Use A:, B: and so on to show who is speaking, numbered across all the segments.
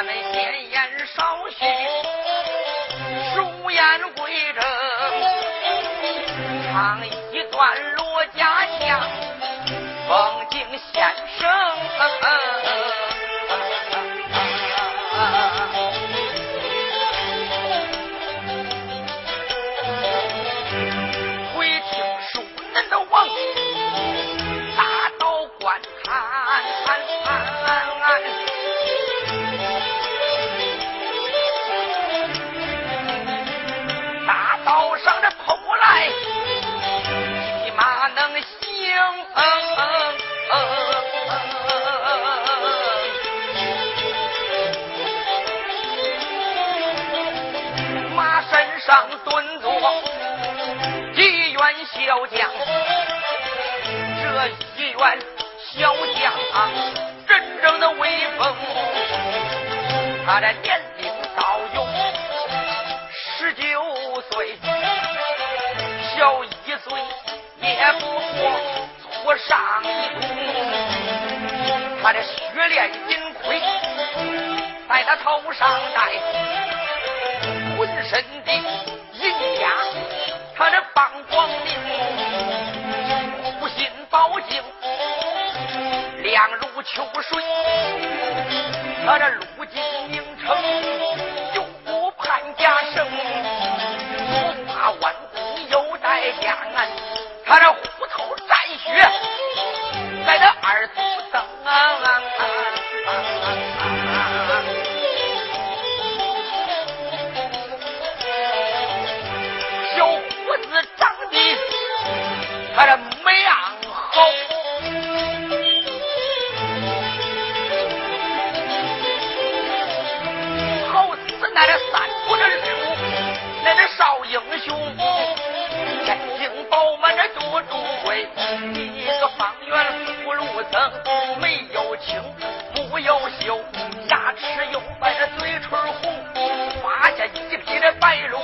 A: 咱们闲言少叙，书言归正，唱上蹲坐，一员小将，这一员小将啊，真正的威风。他的年龄到有十九岁，小一岁也不过初上一中。他的血链银盔在他头上戴。身的银甲，他这膀光明，护心宝镜亮如秋水，他这路径名城有不潘家生，五花弯弓又带将，他这下一匹的白龙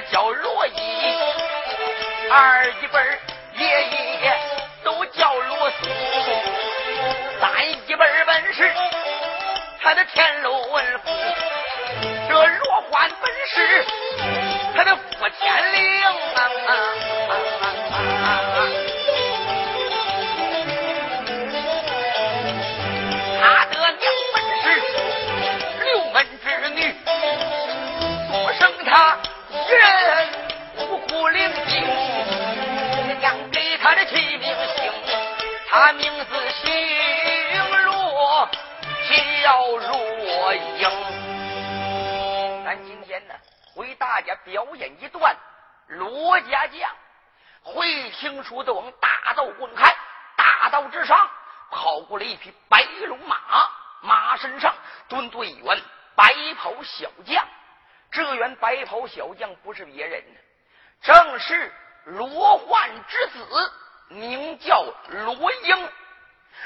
A: 叫罗一，二一辈爷爷都叫罗四，三一辈本是他的天禄文夫，这罗欢本是他的傅天灵啊。他名字姓罗，叫罗英。咱今天呢，为大家表演一段罗家将。会听书的往大道滚开，大道之上跑过了一匹白龙马，马身上蹲着一员白袍小将。这员白袍小将不是别人，正是罗焕之子，名叫罗英。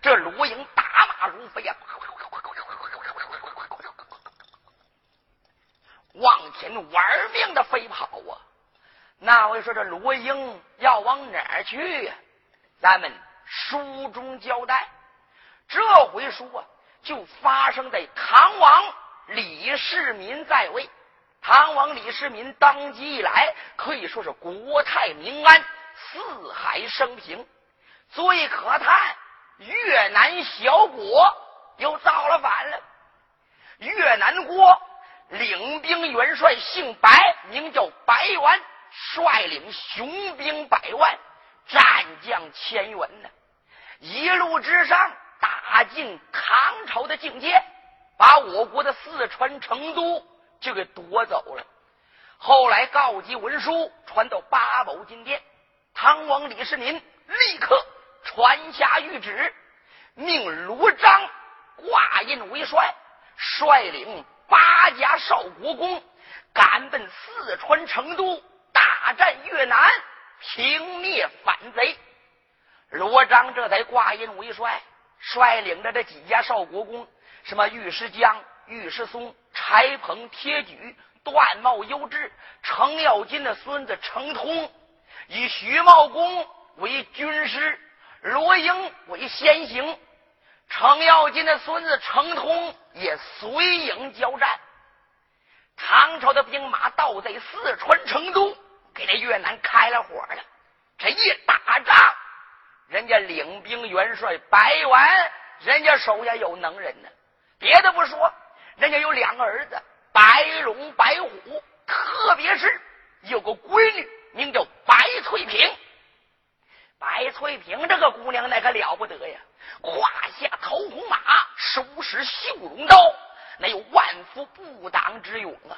A: 这罗英打马如飞呀，往前玩命的飞跑啊！那位说这罗英要往哪儿去呀？咱们书中交代，这回书啊就发生在唐王李世民在位。唐王李世民当即以来，可以说是国泰民安，四海升平。最可叹，越南小国又造了反了。越南国领兵元帅姓白，名叫白元。率领雄兵百万，战将千员呢，一路之上打进唐朝的境界，把我国的四川成都就给夺走了。后来告急文书传到八宝金殿，唐王李世民立刻传下谕旨，命罗章挂印为帅，率领八家少国公赶奔四川成都，大战越南，平灭反贼。罗章这才挂印为帅，率领着这几家少国公。什么尉迟江、尉迟松、柴鹏、铁举、段茂、优质、程咬金的孙子程通，以徐茂公为军师，罗英为先行。程咬金的孙子程通也随营交战。唐朝的兵马倒在四川成都，给这越南开了火了。这一打仗，人家领兵元帅白完，人家手下有能人呢。别的不说，人家有两个儿子，白龙、白虎，特别是有个闺女，名叫。翠萍这个姑娘那可了不得呀，胯下头红马，手使绣龙刀，那有万夫不挡之勇啊！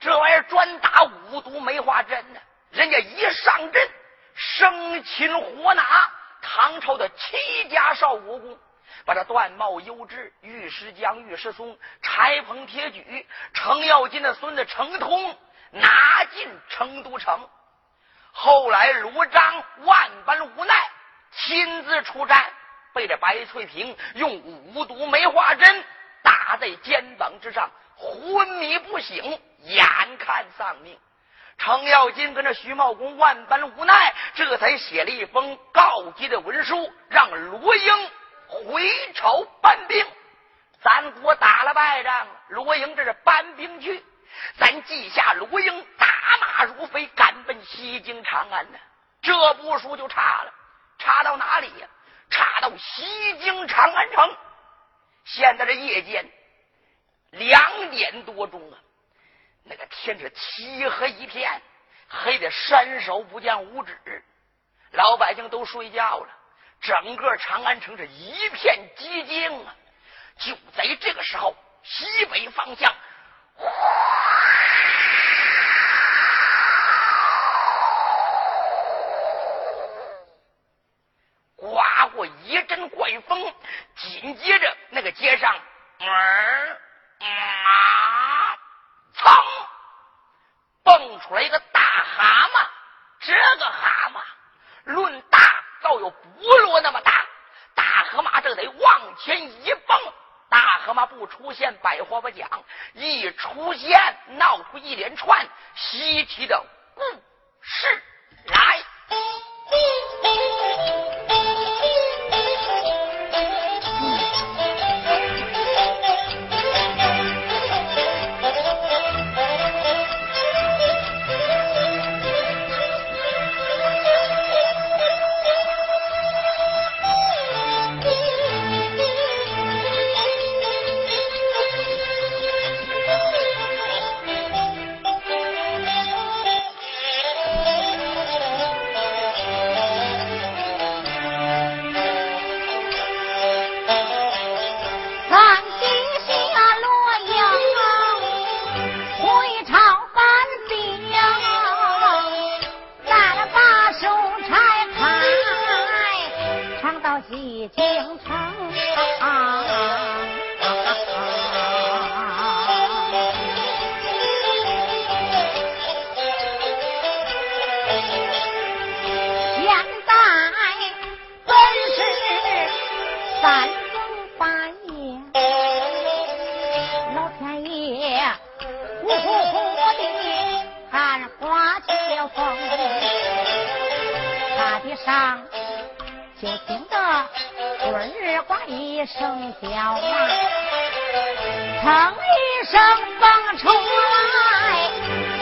A: 这玩意儿专打五毒梅花针呢，人家一上阵，生擒活拿唐朝的七家少国公。把这段茂、优质、尉迟江、尉迟松、柴鹏、铁举、程咬金的孙子程通拿进成都城。后来罗章万般无奈，亲自出战，被这白翠萍用五毒梅花针打在肩膀之上，昏迷不醒，眼看丧命。程咬金跟着徐茂公万般无奈，这才写了一封告急的文书，让罗英。回朝搬兵，咱国打了败仗，罗英这是搬兵去。咱记下罗英打马如飞，赶奔西京长安呢。这部书就差了，差到哪里呀？差到西京长安城。现在这夜间两点多钟啊，那个天是漆黑一片，黑的伸手不见五指，老百姓都睡觉了。整个长安城是一片寂静啊！就在这个时候，西北方向，刮过一阵怪风，紧接着那个街上，嗯啊，噌，蹦出来一个大蛤蟆。这个蛤蟆，论大。倒有菠萝那么大，大河马这得往前一蹦，河马不出现，百花不讲；一出现，闹出一连串稀奇的故事来。
B: 上就听得龟儿呱一声叫啊，腾一声蹦出来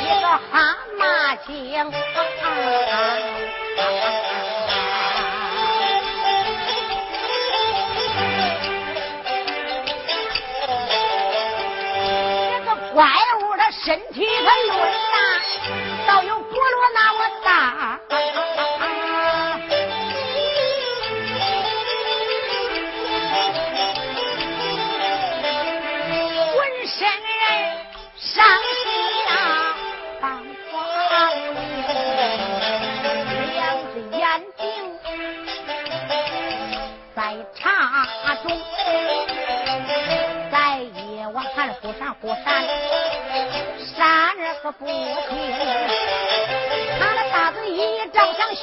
B: 一个蛤蟆精，这个怪物的身体太乱。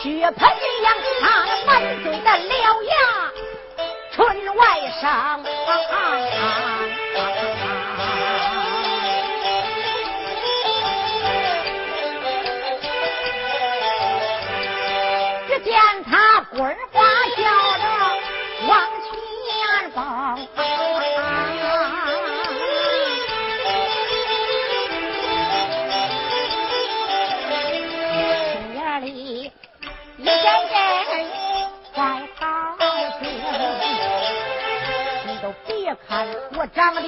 B: 血盆一样。啊我长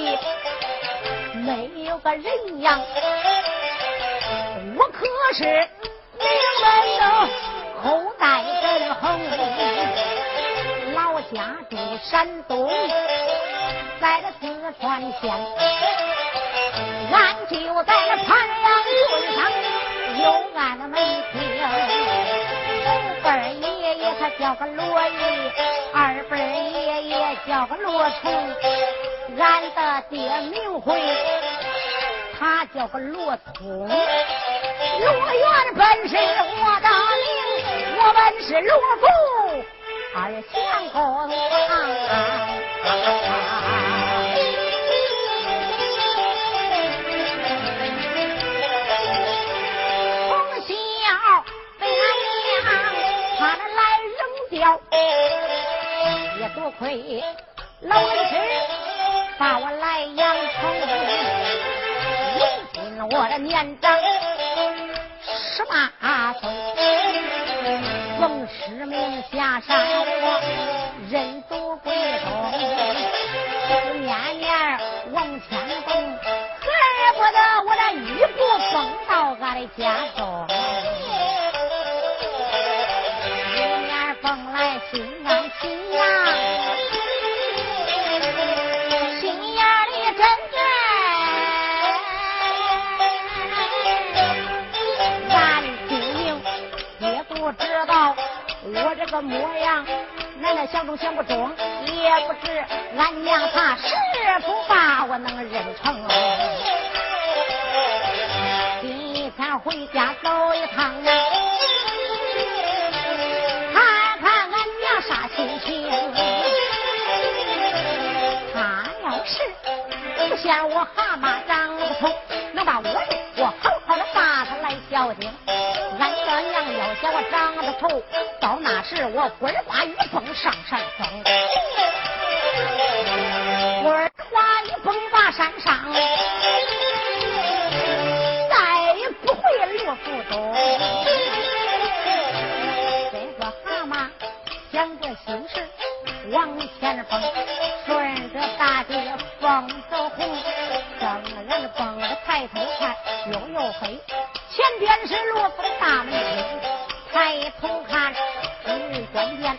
B: 得没有个人样，我可是名门的后代根横，老家住山东，在这四川县，俺就在那盘阳村上有俺的门庭。五辈爷爷他叫个罗毅，二辈爷爷叫个罗崇，俺的爹名讳他叫个罗通。罗元本是我的名，我本是罗福二相公。从小被俺娘他来扔掉，也多亏老人家把我来养成。如今我的年长十八岁，奉使命下山，我人都归宗，年年往前蹦，恨不得我这一步蹦到俺的家中。一年蹦来心安心呀，这个模样，难道想中想不中？也不知俺娘她是否把我能认成。今天回家走一趟啊，看看俺娘啥心情。她要是不嫌我蛤蟆长得丑，能把我，我好好的把她来孝敬。俺的娘要嫌我长得丑，到那时我棍花一蹦上山峰，棍花一蹦把山上，再也不回罗浮东。这个蛤蟆想着心事往前蹦，顺着大地蹦走红，正人蹦着抬头看，悠悠黑，前边是罗府的大门厅，抬头看日关边，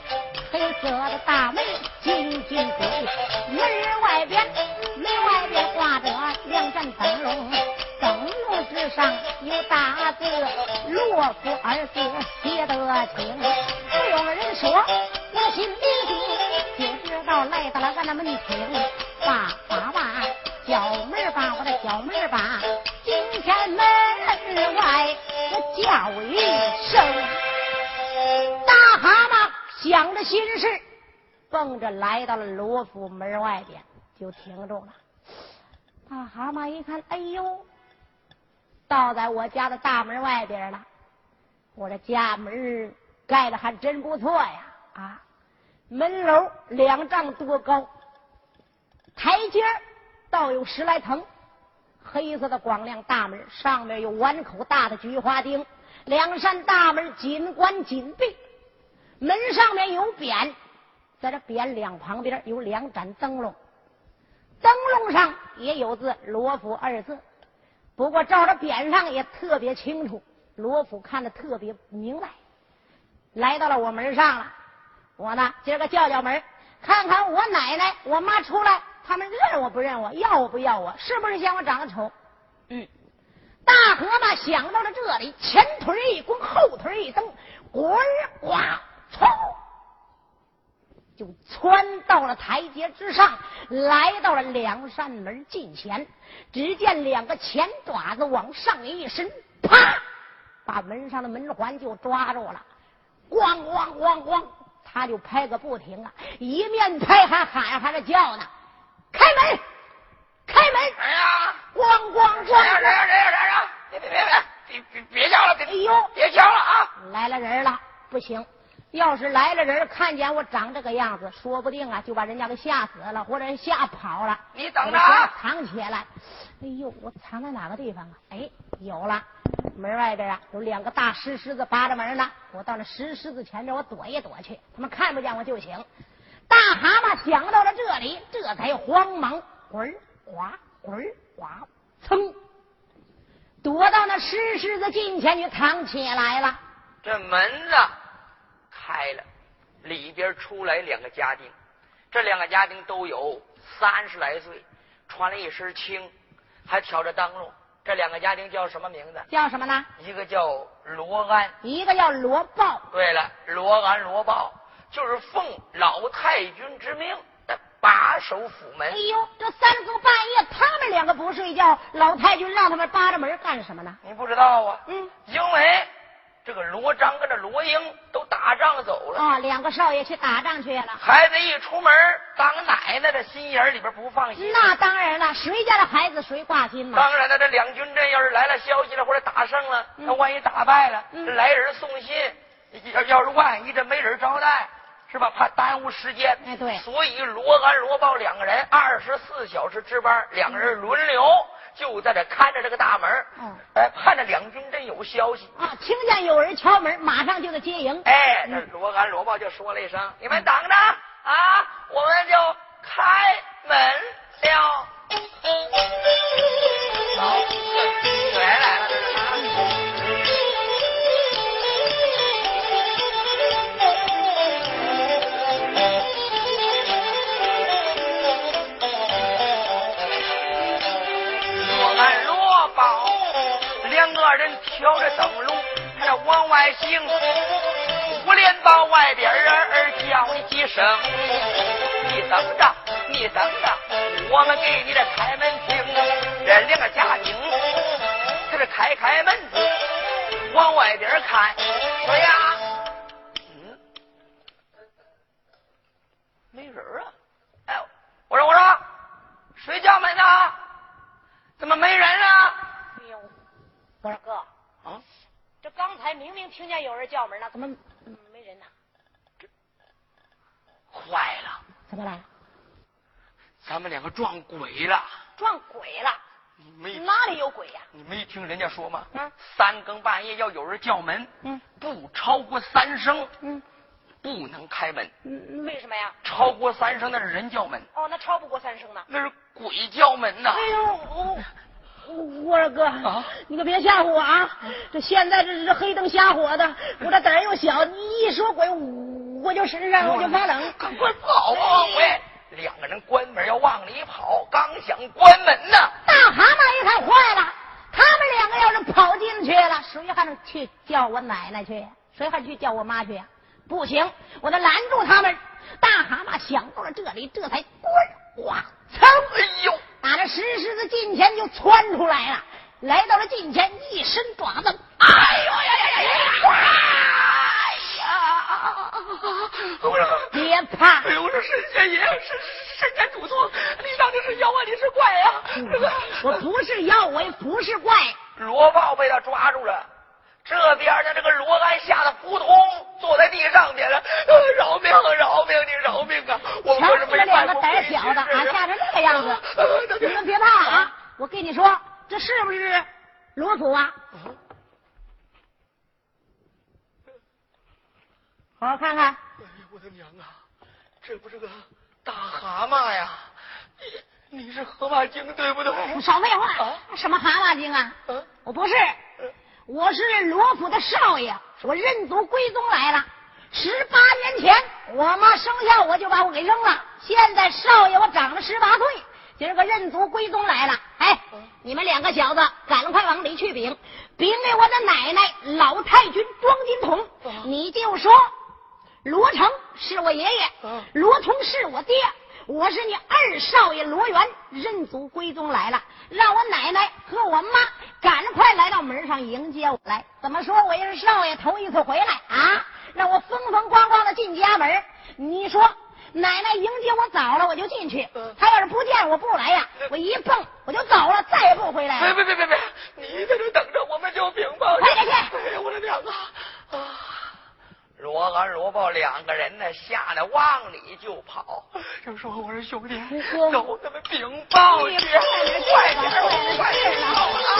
B: 黑色的大门紧紧追，门外边门外边挂着两盏灯笼，灯笼之上有大字“罗府”二字写得清，不用人说，我心里定，就知道来到了俺那门厅，把把把叫门把我的叫门把，今天门外我叫一声，大蛤蟆想着心事，蹦着来到了罗府门外边，就停住了。大蛤蟆一看，哎呦，倒在我家的大门外边了。我这家门盖的还真不错呀！啊，门楼两丈多高，台阶倒有十来层，黑色的光亮大门上面有碗口大的菊花钉，两扇大门紧关紧闭，门上面有匾，在这匾两旁边有两盏灯笼，灯笼上也有字“罗府”二字，不过照着匾上也特别清楚。罗府看得特别明白，来到了我门上了。我呢，今儿个叫叫门，看看我奶奶、我妈出来，他们认我不认我，要我不要我，是不是嫌我长得丑？嗯，大河马想到了这里，前腿一弓，后腿一蹬，滚儿哗冲，就窜到了台阶之上，来到了两扇门近前。只见两个前爪子往上一伸，啪，把门上的门环就抓住了。咣咣咣咣，他就拍个不停啊！一面拍还喊还着叫呢：“开门，开门！”
A: 哎呀，
B: 咣咣咣！
A: 谁呀？人呀？人呀？人呀？别别别别别别别叫了！别
B: 哎呦，
A: 别叫了啊！
B: 来了人了，不行。要是来了人，看见我长这个样子，说不定啊，就把人家给吓死了，或者吓跑了。
A: 你等着啊！
B: 藏起来。哎呦，我藏在哪个地方啊？哎，有了，门外边啊，有两个大石狮子扒着门呢。我到那石狮子前边，我躲一躲去，他们看不见我就行。大蛤蟆想到了这里，这才慌忙滚呱滚滑，噌，躲到那石狮子近前去藏起来了。
A: 这门子。开了，里边出来两个家丁，这两个家丁都有三十来岁，穿了一身青，还挑着灯笼。这两个家丁叫什么名字？
B: 叫什么呢？
A: 一个叫罗安，
B: 一个叫罗豹。
A: 对了，罗安、罗豹就是奉老太君之命的把守府门。哎
B: 呦，这三更半夜，他们两个不睡觉，老太君让他们扒着门干什么呢？
A: 你不知道
B: 啊？嗯，
A: 因为。这个罗章跟这罗英都打仗走了
B: 啊，两个少爷去打仗去了。
A: 孩子一出门，当奶奶的心眼里边不放心。
B: 那当然了，谁家的孩子谁挂心嘛。
A: 当然了，这两军阵要是来了消息了，或者打胜了，那万一打败了，来人送信，要要是万一这没人招待，是吧？怕耽误时间。
B: 哎，对。
A: 所以罗安、罗豹两个人二十四小时值班，两个人轮流。就在这看着这个大门，嗯，哎，盼着两军真有消息
B: 啊，听见有人敲门，马上就得接应。
A: 哎，这罗安罗豹就说了一声：“你们等着啊，我们就开门了。”好，来来了，这二？人挑着灯笼，他这往外行。五连到外边儿叫你几声，你等着，你等着，我们给你这开门听。这两个家丁，他这开开门子，往外边看，说呀，嗯，没人啊。哎，我说我说，谁家门呢？怎么没人啊？
B: 我说哥，啊，这刚才明明听见有人叫门呢，怎么没人呢？这
A: 坏了！
B: 怎么了？
A: 咱们两个撞鬼了！
B: 撞鬼了！
A: 你没
B: 哪里有鬼呀？
A: 你没听人家说吗？
B: 嗯。
A: 三更半夜要有人叫门，
B: 嗯，
A: 不超过三声，
B: 嗯，
A: 不能开门。
B: 嗯，为什么呀？
A: 超过三声那是人叫门。
B: 哦，那超不过三声呢？
A: 那是鬼叫门呐！
B: 哎呦！我说哥，你可别吓唬我啊！这现在这是黑灯瞎火的，我这胆儿又小，你一说鬼，我就身上我就发冷。
A: 赶快跑啊！喂，两个人关门要往里跑，刚想关门呢，
B: 大蛤蟆一看坏了，他们两个要是跑进去了，谁还能去叫我奶奶去？谁还去叫我妈去呀？不行，我得拦住他们。大蛤蟆想到了这里，这才滚哇噌！
A: 哎呦！
B: 打着石狮子近前就窜出来了，来到了近前，一伸爪子，哎呦呀呀呀呀！哎呀！别怕！
A: 哎呦，我说神仙爷，神神仙嘱托，你到底是妖啊，你是怪呀？
B: 我不是妖，我也不是怪。
A: 罗豹被他抓住了。这边的这个罗安吓得扑通坐在地上边了，饶命啊饶命你饶命啊！我可是没
B: 两个胆小的，啊，吓成这个样子，你们别怕啊！我跟你说，这是不是罗祖啊？好好看看。哎呀，
A: 我的娘啊！这不是个大蛤蟆呀？你你是河马精对不对？
B: 少废话！什么蛤蟆精啊？我不是。我是罗府的少爷，我认祖归宗来了。十八年前，我妈生下我就把我给扔了。现在少爷我长了十八岁，今儿个认祖归宗来了。哎，你们两个小子，赶快往里去禀，禀给我的奶奶老太君庄金童，你就说罗成是我爷爷，罗通是我爹，我是你二少爷罗元，认祖归宗来了，让我奶奶和我妈赶快来到门上迎接我来。怎么说我也是少爷头一次回来啊？让我风风光光的进家门，你说？奶奶迎接我早了，我就进去。他要是不见我不来呀，我一蹦我就走了，再也不回来
A: 了。别别别别别！你在这等着，我们就禀报
B: 快点去！
A: 哎呀，我的娘啊！啊！罗安、罗豹两个人呢，吓得往里就跑。就说我说兄弟，走，咱们禀报去！快点，快点，快点啊！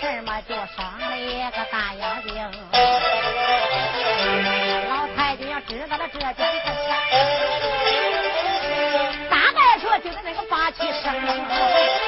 B: 什么就生了一个大妖精，老太君要知道了这件事，大概说就是那个八旗生。